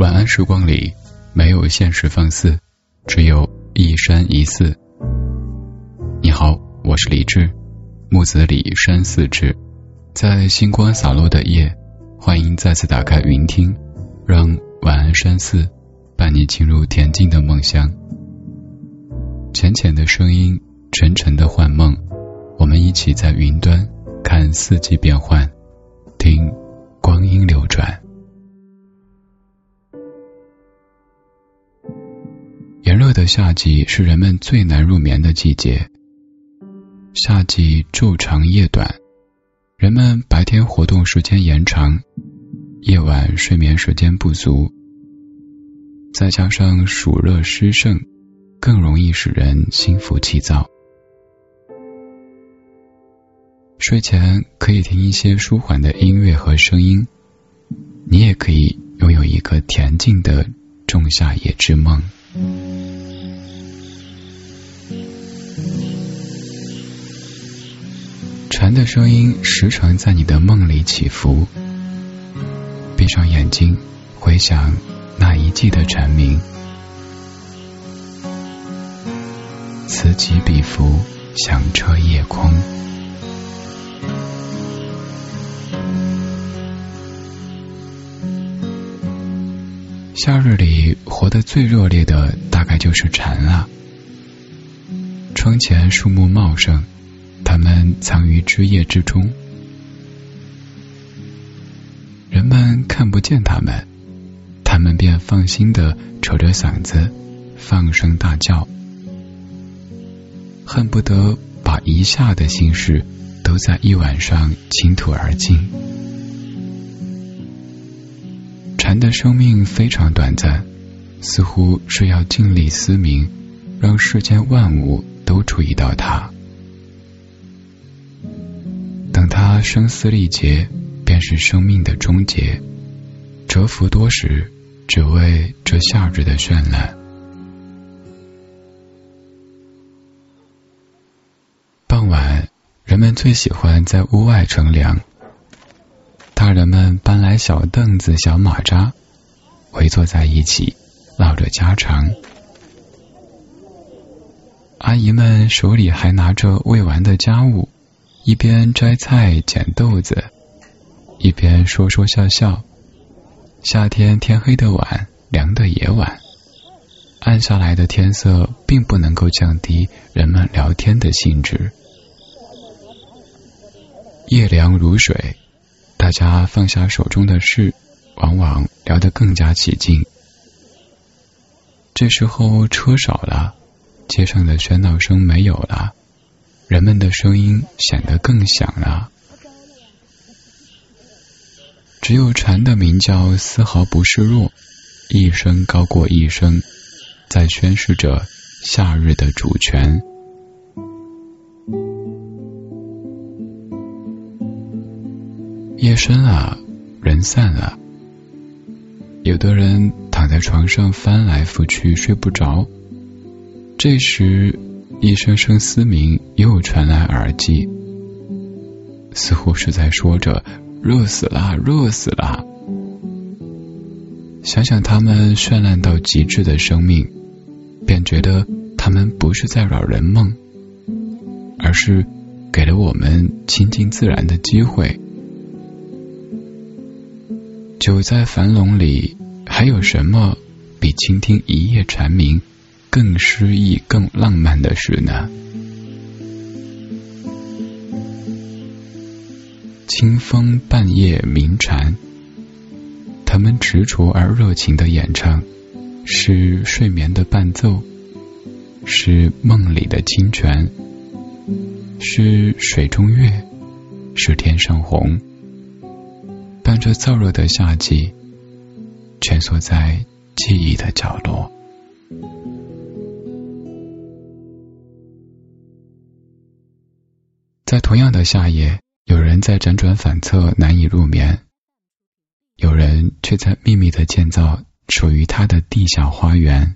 晚安时光里，没有现实放肆，只有一山一寺。你好，我是李志，木子李山寺志，在星光洒落的夜，欢迎再次打开云听，让晚安山寺伴你进入恬静的梦乡。浅浅的声音，沉沉的幻梦，我们一起在云端看四季变换，听光阴流转。的夏季是人们最难入眠的季节。夏季昼长夜短，人们白天活动时间延长，夜晚睡眠时间不足，再加上暑热湿盛，更容易使人心浮气躁。睡前可以听一些舒缓的音乐和声音，你也可以拥有一个恬静的仲夏夜之梦。蝉的声音时常在你的梦里起伏。闭上眼睛，回想那一季的蝉鸣，此起彼伏，响彻夜空。夏日里活得最热烈的，大概就是蝉了。窗前树木茂盛，它们藏于枝叶之中，人们看不见它们，它们便放心的扯着嗓子放声大叫，恨不得把一下的心事都在一晚上倾吐而尽。蝉的生命非常短暂，似乎是要尽力嘶鸣，让世间万物都注意到它。他声嘶力竭，便是生命的终结。蛰伏多时，只为这夏日的绚烂。傍晚，人们最喜欢在屋外乘凉。大人们搬来小凳子、小马扎，围坐在一起，唠着家常。阿姨们手里还拿着未完的家务，一边摘菜、捡豆子，一边说说笑笑。夏天天黑的晚，凉的也晚，暗下来的天色并不能够降低人们聊天的兴致。夜凉如水。大家放下手中的事，往往聊得更加起劲。这时候车少了，街上的喧闹声没有了，人们的声音显得更响了。只有蝉的鸣叫丝毫不示弱，一声高过一声，在宣示着夏日的主权。夜深了，人散了，有的人躺在床上翻来覆去睡不着。这时，一声声嘶鸣又传来耳际，似乎是在说着“热死啦，热死啦”。想想他们绚烂到极致的生命，便觉得他们不是在扰人梦，而是给了我们亲近自然的机会。久在樊笼里，还有什么比倾听一夜蝉鸣更诗意、更浪漫的事呢？清风半夜鸣蝉，他们执着而热情的演唱，是睡眠的伴奏，是梦里的清泉，是水中月，是天上虹。伴着燥热的夏季，蜷缩在记忆的角落。在同样的夏夜，有人在辗转反侧难以入眠，有人却在秘密的建造属于他的地下花园。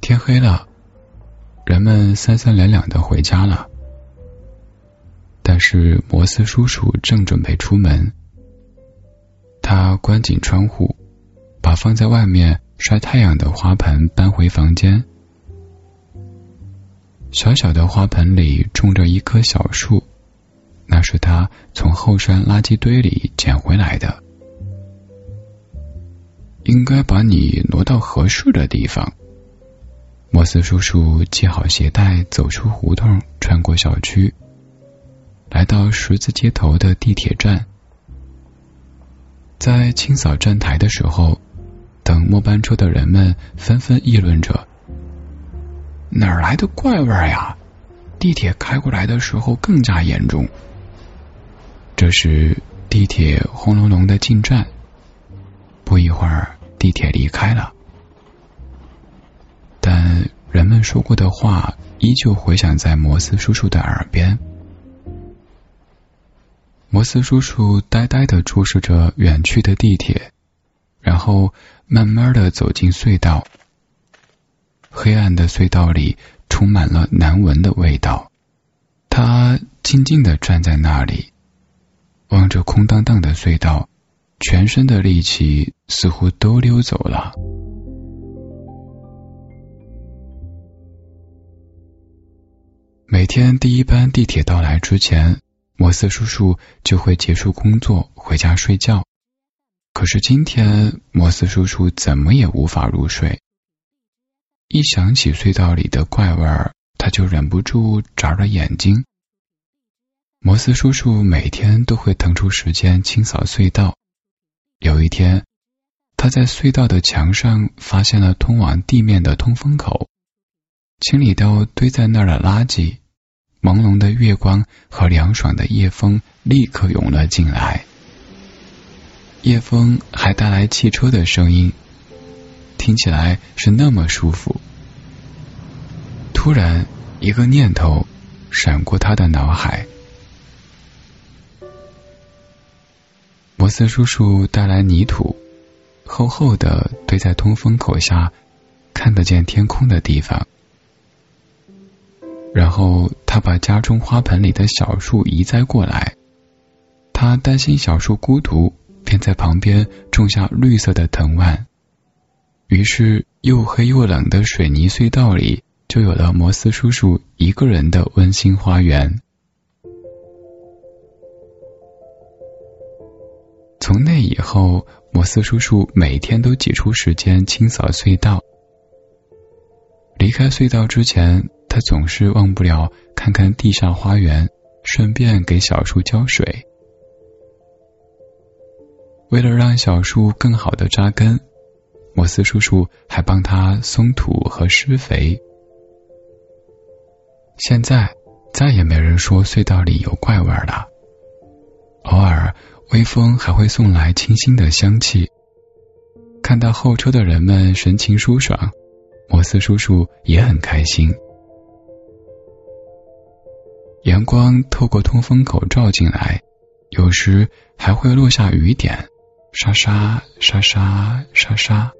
天黑了，人们三三两两的回家了。但是摩斯叔叔正准备出门，他关紧窗户，把放在外面晒太阳的花盆搬回房间。小小的花盆里种着一棵小树，那是他从后山垃圾堆里捡回来的。应该把你挪到合适的地方。摩斯叔叔系好鞋带，走出胡同，穿过小区，来到十字街头的地铁站。在清扫站台的时候，等末班车的人们纷纷议论着：“哪儿来的怪味呀？”地铁开过来的时候更加严重。这时，地铁轰隆隆的进站。不一会儿，地铁离开了，但人们说过的话依旧回响在摩斯叔叔的耳边。摩斯叔叔呆呆的注视着远去的地铁，然后慢慢的走进隧道。黑暗的隧道里充满了难闻的味道。他静静的站在那里，望着空荡荡的隧道。全身的力气似乎都溜走了。每天第一班地铁到来之前，摩斯叔叔就会结束工作回家睡觉。可是今天，摩斯叔叔怎么也无法入睡。一想起隧道里的怪味儿，他就忍不住眨着眼睛。摩斯叔叔每天都会腾出时间清扫隧道。有一天，他在隧道的墙上发现了通往地面的通风口，清理掉堆在那儿的垃圾。朦胧的月光和凉爽的夜风立刻涌了进来，夜风还带来汽车的声音，听起来是那么舒服。突然，一个念头闪过他的脑海。摩斯叔叔带来泥土，厚厚的堆在通风口下看得见天空的地方。然后他把家中花盆里的小树移栽过来。他担心小树孤独，便在旁边种下绿色的藤蔓。于是又黑又冷的水泥隧道里，就有了摩斯叔叔一个人的温馨花园。从那以后，摩斯叔叔每天都挤出时间清扫隧道。离开隧道之前，他总是忘不了看看地上花园，顺便给小树浇水。为了让小树更好的扎根，摩斯叔叔还帮他松土和施肥。现在再也没人说隧道里有怪味了，偶尔。微风还会送来清新的香气。看到候车的人们神情舒爽，摩斯叔叔也很开心。阳光透过通风口照进来，有时还会落下雨点，沙沙沙沙沙沙。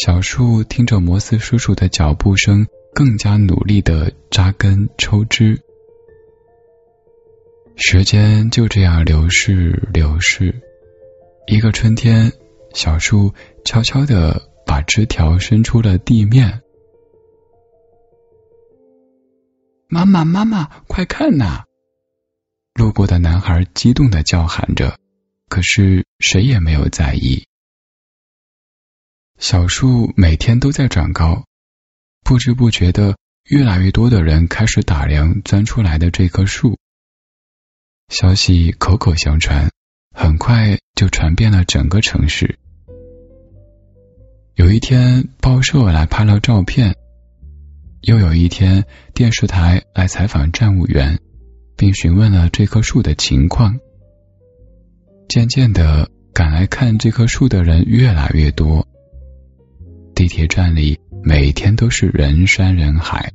小树听着摩斯叔叔的脚步声，更加努力的扎根抽枝。时间就这样流逝流逝，一个春天，小树悄悄的把枝条伸出了地面。妈妈，妈妈，快看呐！路过的男孩激动的叫喊着，可是谁也没有在意。小树每天都在长高，不知不觉的，越来越多的人开始打量钻出来的这棵树。消息口口相传，很快就传遍了整个城市。有一天，报社来拍了照片；又有一天，电视台来采访站务员，并询问了这棵树的情况。渐渐的，赶来看这棵树的人越来越多，地铁站里每天都是人山人海。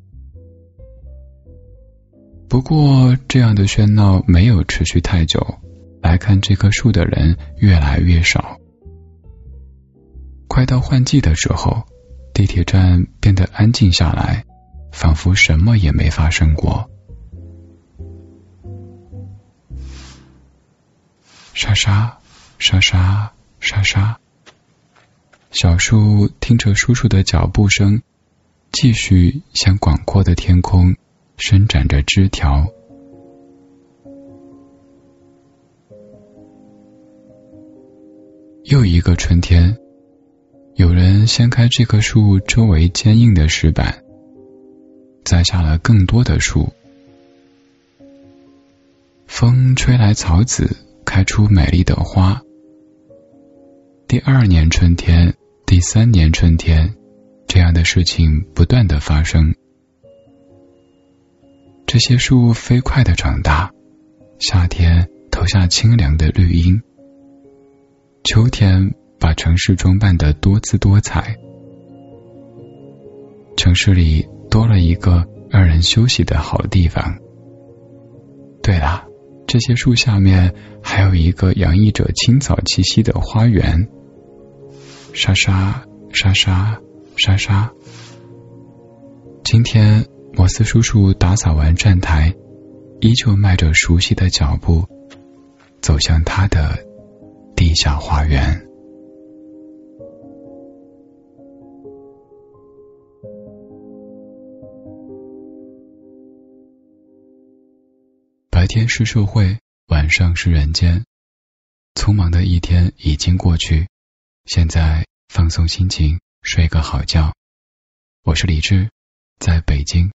不过，这样的喧闹没有持续太久。来看这棵树的人越来越少。快到换季的时候，地铁站变得安静下来，仿佛什么也没发生过。沙沙沙沙沙沙。小树听着叔叔的脚步声，继续向广阔的天空伸展着枝条。又一个春天，有人掀开这棵树周围坚硬的石板，栽下了更多的树。风吹来草籽，开出美丽的花。第二年春天，第三年春天，这样的事情不断的发生。这些树飞快的长大，夏天投下清凉的绿荫，秋天把城市装扮的多姿多彩，城市里多了一个让人休息的好地方。对了。这些树下面还有一个洋溢着青草气息的花园，沙沙沙沙沙沙。今天摩斯叔叔打扫完站台，依旧迈着熟悉的脚步，走向他的地下花园。白天是社会，晚上是人间。匆忙的一天已经过去，现在放松心情，睡个好觉。我是李志，在北京